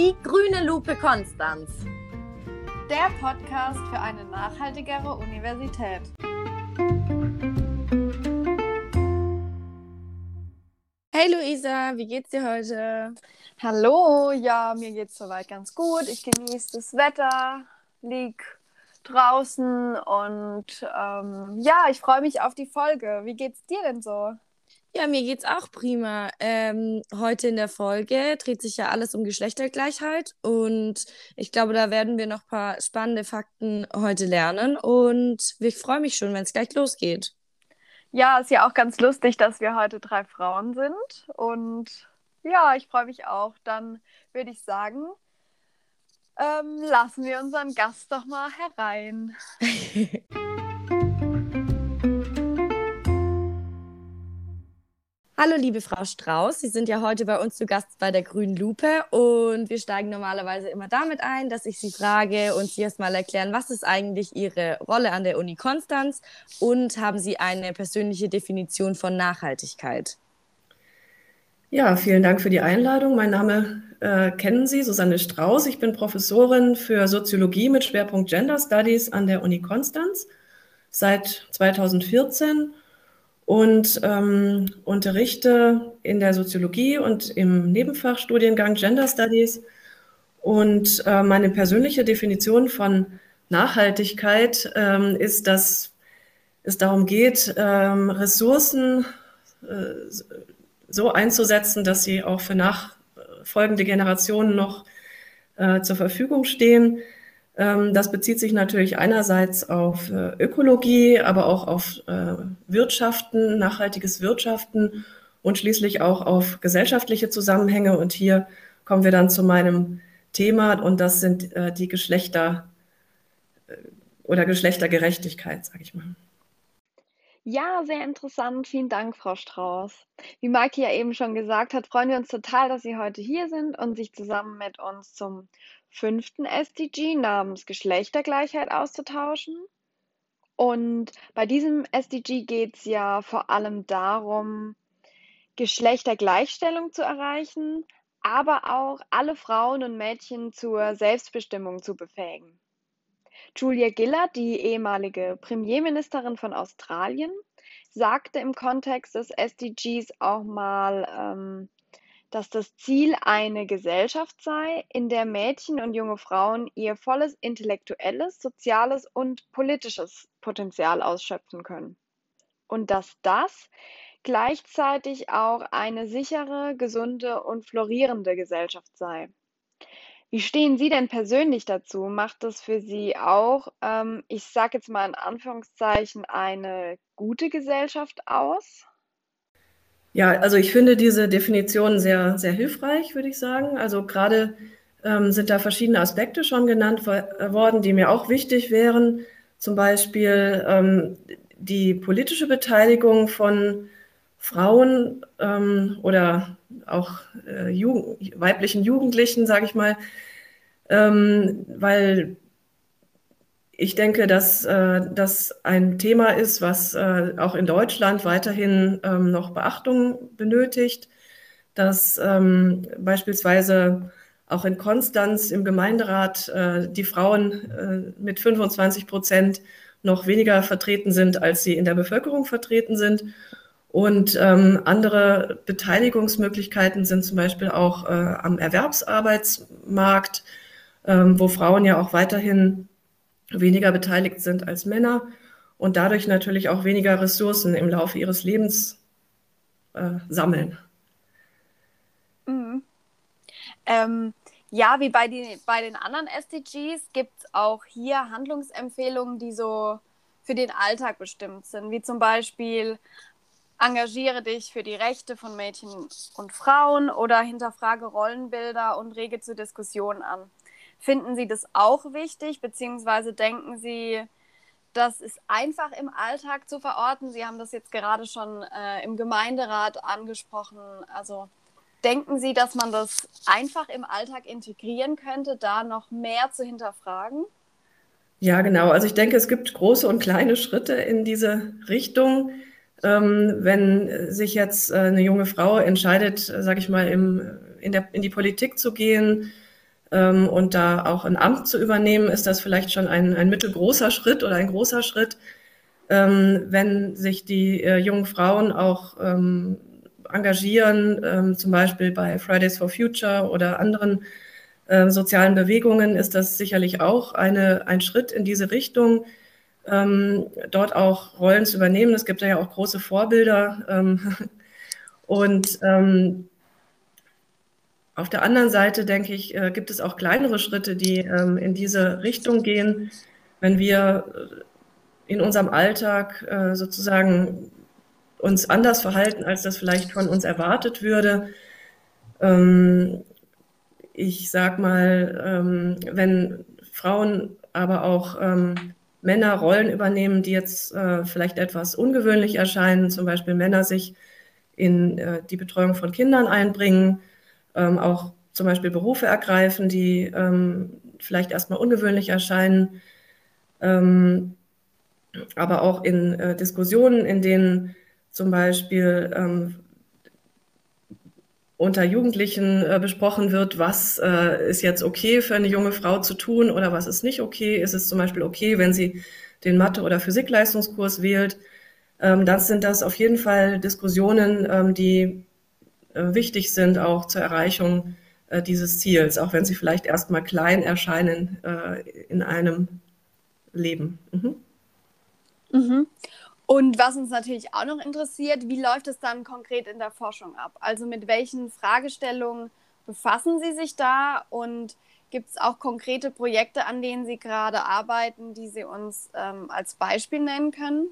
Die grüne Lupe Konstanz. Der Podcast für eine nachhaltigere Universität. Hey Luisa, wie geht's dir heute? Hallo, ja, mir geht's soweit ganz gut. Ich genieße das Wetter, lieg draußen und ähm, ja, ich freue mich auf die Folge. Wie geht's dir denn so? Ja, mir geht's auch prima. Ähm, heute in der Folge dreht sich ja alles um Geschlechtergleichheit und ich glaube, da werden wir noch ein paar spannende Fakten heute lernen und ich freue mich schon, wenn es gleich losgeht. Ja, ist ja auch ganz lustig, dass wir heute drei Frauen sind und ja, ich freue mich auch. Dann würde ich sagen, ähm, lassen wir unseren Gast doch mal herein. Hallo, liebe Frau Strauß. Sie sind ja heute bei uns zu Gast bei der Grünen Lupe und wir steigen normalerweise immer damit ein, dass ich Sie frage und Sie erst mal erklären, was ist eigentlich Ihre Rolle an der Uni Konstanz und haben Sie eine persönliche Definition von Nachhaltigkeit? Ja, vielen Dank für die Einladung. Mein Name äh, kennen Sie, Susanne Strauß. Ich bin Professorin für Soziologie mit Schwerpunkt Gender Studies an der Uni Konstanz seit 2014 und ähm, unterrichte in der Soziologie und im Nebenfachstudiengang Gender Studies. Und äh, meine persönliche Definition von Nachhaltigkeit ähm, ist, dass es darum geht, ähm, Ressourcen äh, so einzusetzen, dass sie auch für nachfolgende Generationen noch äh, zur Verfügung stehen das bezieht sich natürlich einerseits auf äh, Ökologie, aber auch auf äh, Wirtschaften, nachhaltiges Wirtschaften und schließlich auch auf gesellschaftliche Zusammenhänge. Und hier kommen wir dann zu meinem Thema und das sind äh, die Geschlechter oder Geschlechtergerechtigkeit, sage ich mal. Ja, sehr interessant. Vielen Dank, Frau Strauß. Wie Maike ja eben schon gesagt hat, freuen wir uns total, dass Sie heute hier sind und sich zusammen mit uns zum fünften SDG namens Geschlechtergleichheit auszutauschen. Und bei diesem SDG geht es ja vor allem darum, Geschlechtergleichstellung zu erreichen, aber auch alle Frauen und Mädchen zur Selbstbestimmung zu befähigen. Julia Gillard, die ehemalige Premierministerin von Australien, sagte im Kontext des SDGs auch mal, ähm, dass das Ziel eine Gesellschaft sei, in der Mädchen und junge Frauen ihr volles intellektuelles, soziales und politisches Potenzial ausschöpfen können. Und dass das gleichzeitig auch eine sichere, gesunde und florierende Gesellschaft sei. Wie stehen Sie denn persönlich dazu? Macht das für Sie auch, ähm, ich sage jetzt mal in Anführungszeichen, eine gute Gesellschaft aus? Ja, also ich finde diese Definition sehr, sehr hilfreich, würde ich sagen. Also gerade ähm, sind da verschiedene Aspekte schon genannt worden, die mir auch wichtig wären. Zum Beispiel ähm, die politische Beteiligung von Frauen ähm, oder auch äh, Jugend, weiblichen Jugendlichen, sage ich mal, ähm, weil ich denke, dass äh, das ein Thema ist, was äh, auch in Deutschland weiterhin ähm, noch Beachtung benötigt, dass ähm, beispielsweise auch in Konstanz im Gemeinderat äh, die Frauen äh, mit 25 Prozent noch weniger vertreten sind, als sie in der Bevölkerung vertreten sind. Und ähm, andere Beteiligungsmöglichkeiten sind zum Beispiel auch äh, am Erwerbsarbeitsmarkt, ähm, wo Frauen ja auch weiterhin weniger beteiligt sind als Männer und dadurch natürlich auch weniger Ressourcen im Laufe ihres Lebens äh, sammeln. Mhm. Ähm, ja, wie bei, die, bei den anderen SDGs gibt es auch hier Handlungsempfehlungen, die so für den Alltag bestimmt sind, wie zum Beispiel engagiere dich für die Rechte von Mädchen und Frauen oder hinterfrage Rollenbilder und rege zur Diskussion an. Finden Sie das auch wichtig, beziehungsweise denken Sie, das ist einfach im Alltag zu verorten? Sie haben das jetzt gerade schon äh, im Gemeinderat angesprochen. Also denken Sie, dass man das einfach im Alltag integrieren könnte, da noch mehr zu hinterfragen? Ja, genau. Also ich denke, es gibt große und kleine Schritte in diese Richtung. Ähm, wenn sich jetzt äh, eine junge Frau entscheidet, sage ich mal, im, in, der, in die Politik zu gehen, ähm, und da auch ein Amt zu übernehmen, ist das vielleicht schon ein, ein mittelgroßer Schritt oder ein großer Schritt. Ähm, wenn sich die äh, jungen Frauen auch ähm, engagieren, ähm, zum Beispiel bei Fridays for Future oder anderen äh, sozialen Bewegungen, ist das sicherlich auch eine, ein Schritt in diese Richtung, ähm, dort auch Rollen zu übernehmen. Es gibt ja auch große Vorbilder. Ähm, und ähm, auf der anderen Seite, denke ich, äh, gibt es auch kleinere Schritte, die ähm, in diese Richtung gehen. Wenn wir äh, in unserem Alltag äh, sozusagen uns anders verhalten, als das vielleicht von uns erwartet würde. Ähm, ich sag mal, ähm, wenn Frauen aber auch Männer Rollen übernehmen, die jetzt äh, vielleicht etwas ungewöhnlich erscheinen, zum Beispiel Männer sich in äh, die Betreuung von Kindern einbringen, ähm, auch zum Beispiel Berufe ergreifen, die ähm, vielleicht erstmal ungewöhnlich erscheinen, ähm, aber auch in äh, Diskussionen, in denen zum Beispiel ähm, unter Jugendlichen äh, besprochen wird, was äh, ist jetzt okay für eine junge Frau zu tun oder was ist nicht okay. Ist es zum Beispiel okay, wenn sie den Mathe- oder Physikleistungskurs wählt? Ähm, dann sind das auf jeden Fall Diskussionen, ähm, die äh, wichtig sind auch zur Erreichung äh, dieses Ziels, auch wenn sie vielleicht erstmal klein erscheinen äh, in einem Leben. Mhm. Mhm. Und was uns natürlich auch noch interessiert, wie läuft es dann konkret in der Forschung ab? Also mit welchen Fragestellungen befassen Sie sich da und gibt es auch konkrete Projekte, an denen Sie gerade arbeiten, die Sie uns ähm, als Beispiel nennen können?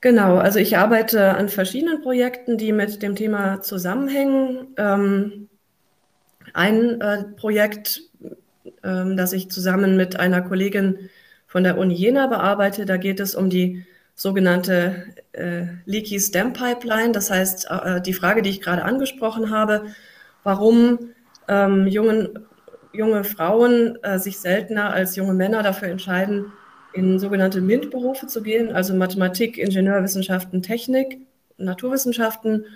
Genau, also ich arbeite an verschiedenen Projekten, die mit dem Thema zusammenhängen. Ähm, ein äh, Projekt, ähm, das ich zusammen mit einer Kollegin von der Uni Jena bearbeite, da geht es um die sogenannte äh, Leaky Stem Pipeline. Das heißt, äh, die Frage, die ich gerade angesprochen habe, warum ähm, jungen, junge Frauen äh, sich seltener als junge Männer dafür entscheiden, in sogenannte MINT-Berufe zu gehen, also Mathematik, Ingenieurwissenschaften, Technik, Naturwissenschaften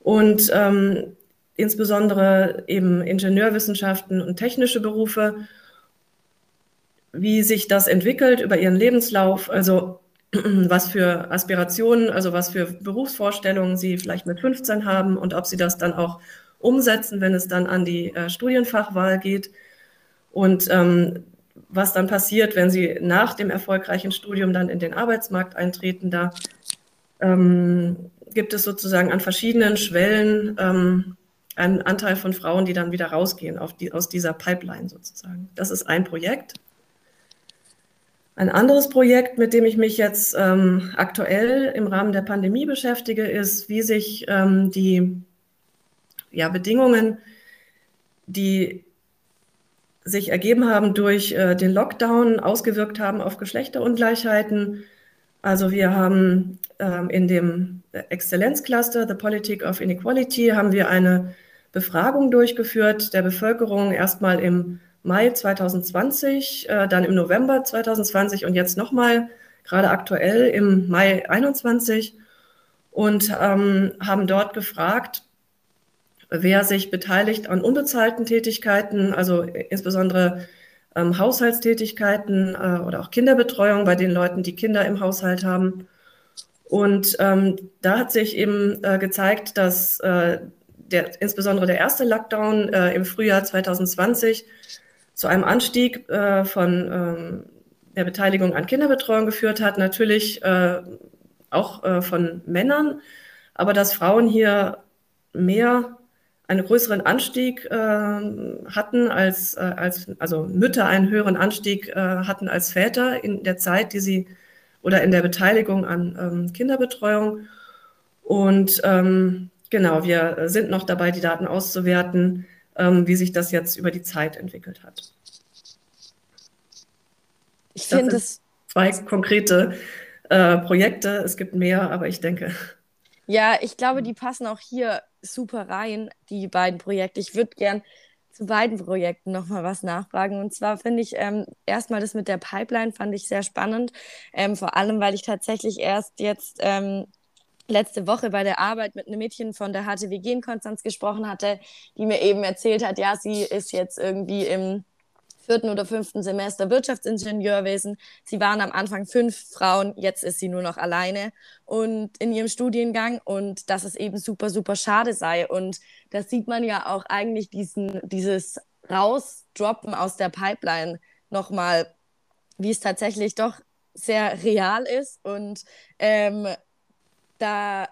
und ähm, insbesondere eben Ingenieurwissenschaften und technische Berufe, wie sich das entwickelt über ihren Lebenslauf, also was für Aspirationen, also was für Berufsvorstellungen sie vielleicht mit 15 haben und ob sie das dann auch umsetzen, wenn es dann an die äh, Studienfachwahl geht. Und ähm, was dann passiert, wenn sie nach dem erfolgreichen Studium dann in den Arbeitsmarkt eintreten. Da ähm, gibt es sozusagen an verschiedenen Schwellen ähm, einen Anteil von Frauen, die dann wieder rausgehen die, aus dieser Pipeline sozusagen. Das ist ein Projekt. Ein anderes Projekt, mit dem ich mich jetzt ähm, aktuell im Rahmen der Pandemie beschäftige, ist, wie sich ähm, die ja, Bedingungen, die sich ergeben haben durch äh, den Lockdown, ausgewirkt haben auf Geschlechterungleichheiten. Also wir haben ähm, in dem Exzellenzcluster The Politic of Inequality haben wir eine Befragung durchgeführt der Bevölkerung erstmal im Mai 2020, äh, dann im November 2020 und jetzt nochmal gerade aktuell im Mai 2021 und ähm, haben dort gefragt, wer sich beteiligt an unbezahlten Tätigkeiten, also insbesondere ähm, Haushaltstätigkeiten äh, oder auch Kinderbetreuung bei den Leuten, die Kinder im Haushalt haben. Und ähm, da hat sich eben äh, gezeigt, dass äh, der, insbesondere der erste Lockdown äh, im Frühjahr 2020 zu einem Anstieg äh, von ähm, der Beteiligung an Kinderbetreuung geführt hat, natürlich äh, auch von Männern, aber dass Frauen hier mehr einen größeren Anstieg äh, hatten als, äh, als, also Mütter einen höheren Anstieg äh, hatten als Väter in der Zeit, die sie oder in der Beteiligung an ähm, Kinderbetreuung. Und ähm, genau, wir sind noch dabei, die Daten auszuwerten, ähm, wie sich das jetzt über die Zeit entwickelt hat. Ich finde es zwei konkrete äh, Projekte. Es gibt mehr, aber ich denke. Ja, ich glaube, die passen auch hier super rein, die beiden Projekte. Ich würde gern zu beiden Projekten nochmal was nachfragen. Und zwar finde ich ähm, erstmal das mit der Pipeline fand ich sehr spannend. Ähm, vor allem, weil ich tatsächlich erst jetzt ähm, letzte Woche bei der Arbeit mit einem Mädchen von der HTWG in Konstanz gesprochen hatte, die mir eben erzählt hat, ja, sie ist jetzt irgendwie im vierten oder fünften Semester Wirtschaftsingenieurwesen. Sie waren am Anfang fünf Frauen, jetzt ist sie nur noch alleine und in ihrem Studiengang und dass es eben super, super schade sei. Und da sieht man ja auch eigentlich diesen, dieses Rausdroppen aus der Pipeline nochmal, wie es tatsächlich doch sehr real ist. Und ähm, da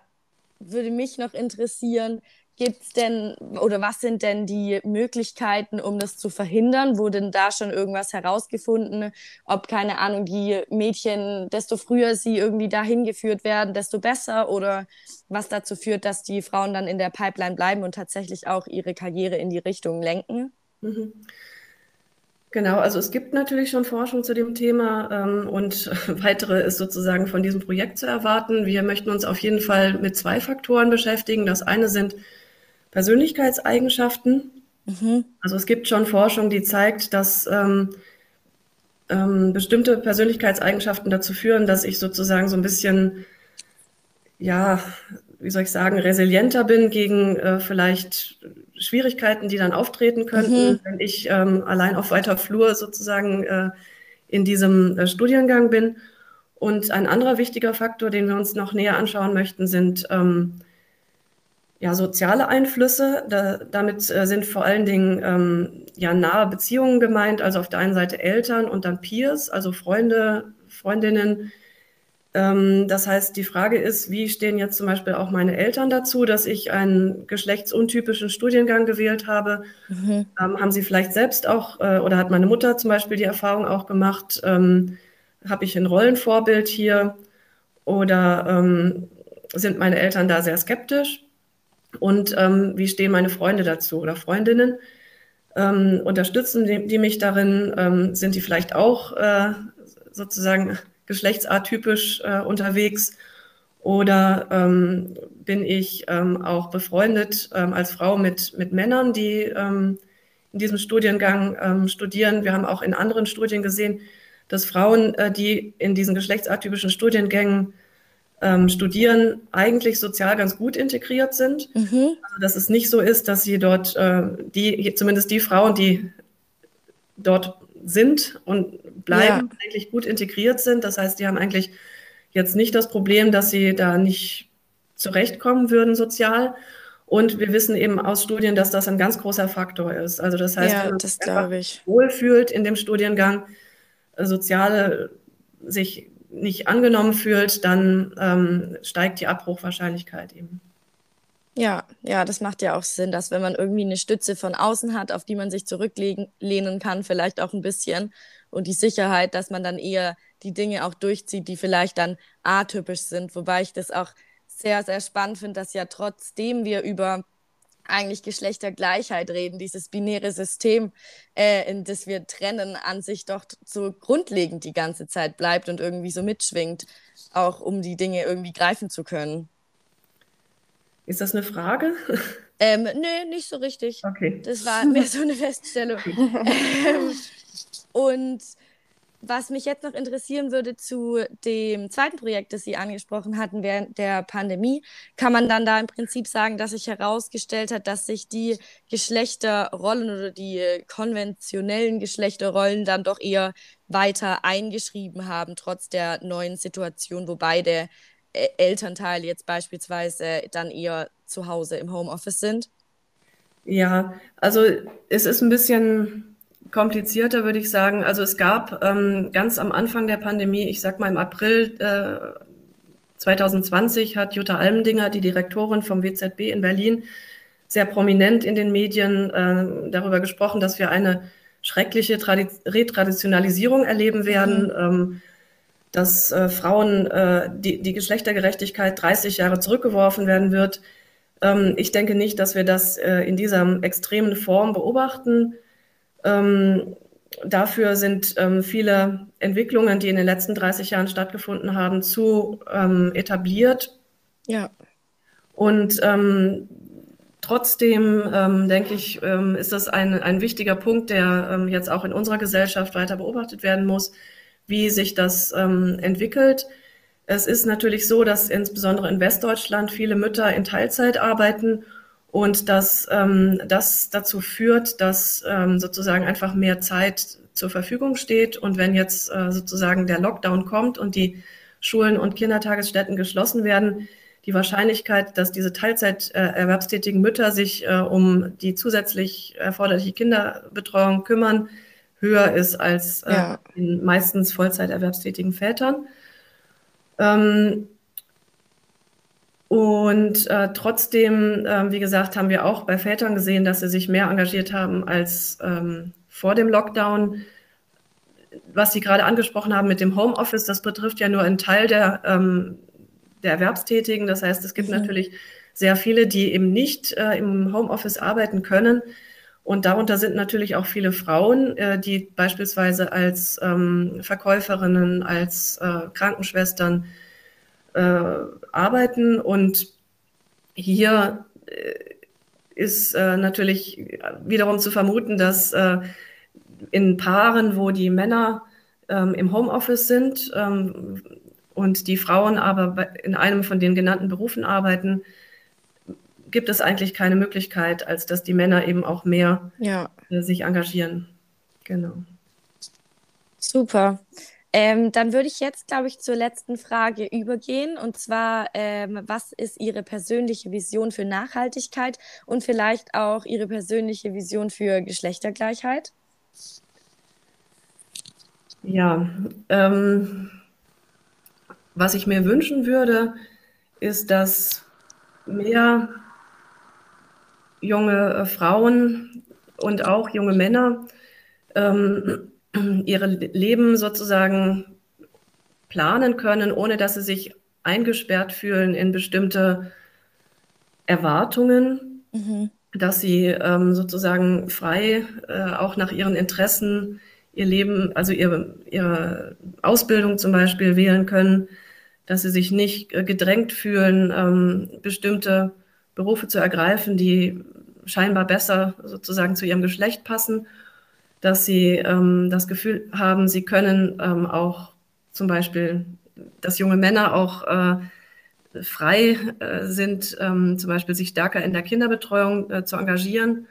würde mich noch interessieren, gibt es denn oder was sind denn die Möglichkeiten, um das zu verhindern? Wurde denn da schon irgendwas herausgefunden? Ob, keine Ahnung, die Mädchen, desto früher sie irgendwie dahin geführt werden, desto besser oder was dazu führt, dass die Frauen dann in der Pipeline bleiben und tatsächlich auch ihre Karriere in die Richtung lenken? Mhm. Genau, also es gibt natürlich schon Forschung zu dem Thema ähm, und weitere ist sozusagen von diesem Projekt zu erwarten. Wir möchten uns auf jeden Fall mit zwei Faktoren beschäftigen. Das eine sind Persönlichkeitseigenschaften. Mhm. Also es gibt schon Forschung, die zeigt, dass ähm, ähm, bestimmte Persönlichkeitseigenschaften dazu führen, dass ich sozusagen so ein bisschen, ja, wie soll ich sagen, resilienter bin gegen äh, vielleicht Schwierigkeiten, die dann auftreten könnten, mhm. wenn ich ähm, allein auf weiter Flur sozusagen äh, in diesem äh, Studiengang bin. Und ein anderer wichtiger Faktor, den wir uns noch näher anschauen möchten, sind ähm, ja, soziale Einflüsse. Da, damit äh, sind vor allen Dingen ähm, ja, nahe Beziehungen gemeint, also auf der einen Seite Eltern und dann Peers, also Freunde, Freundinnen. Ähm, das heißt, die Frage ist, wie stehen jetzt zum Beispiel auch meine Eltern dazu, dass ich einen geschlechtsuntypischen Studiengang gewählt habe? Mhm. Ähm, haben sie vielleicht selbst auch, äh, oder hat meine Mutter zum Beispiel die Erfahrung auch gemacht, ähm, habe ich ein Rollenvorbild hier oder ähm, sind meine Eltern da sehr skeptisch? und ähm, wie stehen meine Freunde dazu oder Freundinnen? Ähm, unterstützen die, die, mich darin? Sind die vielleicht auch äh, sozusagen geschlechtsatypisch äh, unterwegs? Oder ähm, bin ich ähm, auch befreundet ähm, als Frau mit, mit Männern, die in diesem Studiengang studieren? Wir haben auch in anderen Studien gesehen, dass Frauen, äh, die in diesen geschlechtsatypischen Studiengängen ähm, studieren, eigentlich sozial ganz gut integriert sind. Mhm. Also, dass es nicht so ist, dass sie dort, äh, die, zumindest die Frauen, die dort sind und bleiben, ja. eigentlich gut integriert sind. Das heißt, die haben eigentlich jetzt nicht das Problem, dass sie da nicht zurechtkommen würden sozial. Und wir wissen eben aus Studien, dass das ein ganz großer Faktor ist. Also das heißt, ja, wenn man sich wohlfühlt in dem Studiengang, äh, soziale sich nicht angenommen fühlt, dann ähm, steigt die Abbruchwahrscheinlichkeit eben. Ja, ja, das macht ja auch Sinn, dass wenn man irgendwie eine Stütze von außen hat, auf die man sich zurücklehnen kann, vielleicht auch ein bisschen und die Sicherheit, dass man dann eher die Dinge auch durchzieht, die vielleicht dann atypisch sind. Wobei ich das auch sehr, sehr spannend finde, dass ja trotzdem wir über eigentlich Geschlechtergleichheit reden, dieses binäre System, äh, in das wir trennen, an sich doch so grundlegend die ganze Zeit bleibt und irgendwie so mitschwingt, auch um die Dinge irgendwie greifen zu können. Ist das eine Frage? Ähm, nö, nicht so richtig. Okay. Das war mehr so eine Feststellung. ähm, und was mich jetzt noch interessieren würde zu dem zweiten Projekt, das Sie angesprochen hatten während der Pandemie, kann man dann da im Prinzip sagen, dass sich herausgestellt hat, dass sich die Geschlechterrollen oder die konventionellen Geschlechterrollen dann doch eher weiter eingeschrieben haben, trotz der neuen Situation, wo beide Elternteile jetzt beispielsweise dann eher zu Hause im Homeoffice sind? Ja, also es ist ein bisschen komplizierter, würde ich sagen. Also es gab ähm, ganz am Anfang der Pandemie, ich sag mal im April äh, 2020, hat Jutta Almendinger, die Direktorin vom WZB in Berlin, sehr prominent in den Medien äh, darüber gesprochen, dass wir eine schreckliche Tradi Retraditionalisierung erleben werden, mhm. ähm, dass äh, Frauen äh, die, die Geschlechtergerechtigkeit 30 Jahre zurückgeworfen werden wird. Ähm, ich denke nicht, dass wir das äh, in dieser extremen Form beobachten ähm, dafür sind ähm, viele Entwicklungen, die in den letzten 30 Jahren stattgefunden haben, zu ähm, etabliert. Ja. Und ähm, trotzdem, ähm, denke ich, ist das ein, ein wichtiger Punkt, der jetzt auch in unserer Gesellschaft weiter beobachtet werden muss, wie sich das entwickelt. Es ist natürlich so, dass insbesondere in Westdeutschland viele Mütter in Teilzeit arbeiten und dass ähm, das dazu führt, dass ähm, sozusagen einfach mehr Zeit zur Verfügung steht. Und wenn jetzt äh, sozusagen der Lockdown kommt und die Schulen und Kindertagesstätten geschlossen werden, die Wahrscheinlichkeit, dass diese Teilzeit äh, Mütter sich äh, um die zusätzlich erforderliche Kinderbetreuung kümmern, höher ist als äh, ja. in meistens Vollzeiterwerbstätigen Vätern. Ähm, und äh, trotzdem, äh, wie gesagt, haben wir auch bei Vätern gesehen, dass sie sich mehr engagiert haben als ähm, vor dem Lockdown. Was Sie gerade angesprochen haben mit dem Homeoffice, das betrifft ja nur einen Teil der, ähm, der Erwerbstätigen. Das heißt, es gibt mhm. natürlich sehr viele, die eben nicht äh, im Homeoffice arbeiten können. Und darunter sind natürlich auch viele Frauen, äh, die beispielsweise als ähm, Verkäuferinnen, als äh, Krankenschwestern äh, arbeiten. Und hier äh, ist äh, natürlich wiederum zu vermuten, dass äh, in Paaren, wo die Männer ähm, im Homeoffice sind ähm, und die Frauen aber in einem von den genannten Berufen arbeiten, gibt es eigentlich keine Möglichkeit, als dass die Männer eben auch mehr ja. äh, sich engagieren. Genau. Super. Ähm, dann würde ich jetzt, glaube ich, zur letzten Frage übergehen. Und zwar, ähm, was ist Ihre persönliche Vision für Nachhaltigkeit und vielleicht auch Ihre persönliche Vision für Geschlechtergleichheit? Ja, ähm, was ich mir wünschen würde, ist, dass mehr junge äh, Frauen und auch junge Männer ähm, ihre Leben sozusagen planen können, ohne dass sie sich eingesperrt fühlen in bestimmte Erwartungen, mhm. dass sie ähm, sozusagen frei äh, auch nach ihren Interessen ihr Leben, also ihre, ihre Ausbildung zum Beispiel wählen können, dass sie sich nicht äh, gedrängt fühlen, ähm, bestimmte Berufe zu ergreifen, die scheinbar besser sozusagen zu ihrem Geschlecht passen, dass sie ähm, das Gefühl haben, sie können ähm, auch zum Beispiel, dass junge Männer auch äh, frei äh, sind, ähm, zum Beispiel sich stärker in der Kinderbetreuung äh, zu engagieren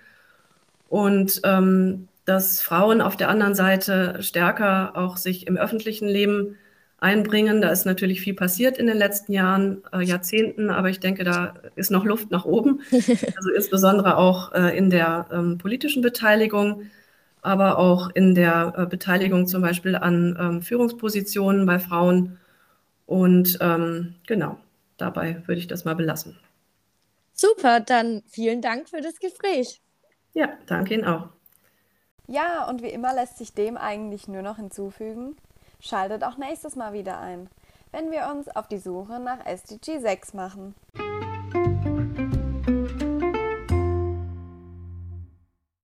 und ähm, dass Frauen auf der anderen Seite stärker auch sich im öffentlichen Leben einbringen. Da ist natürlich viel passiert in den letzten Jahren, äh, Jahrzehnten, aber ich denke, da ist noch Luft nach oben. Also insbesondere auch äh, in der ähm, politischen Beteiligung, aber auch in der äh, Beteiligung zum Beispiel an ähm, Führungspositionen bei Frauen. Und ähm, genau, dabei würde ich das mal belassen. Super, dann vielen Dank für das Gespräch. Ja, danke Ihnen auch. Ja, und wie immer lässt sich dem eigentlich nur noch hinzufügen, Schaltet auch nächstes Mal wieder ein, wenn wir uns auf die Suche nach SDG 6 machen.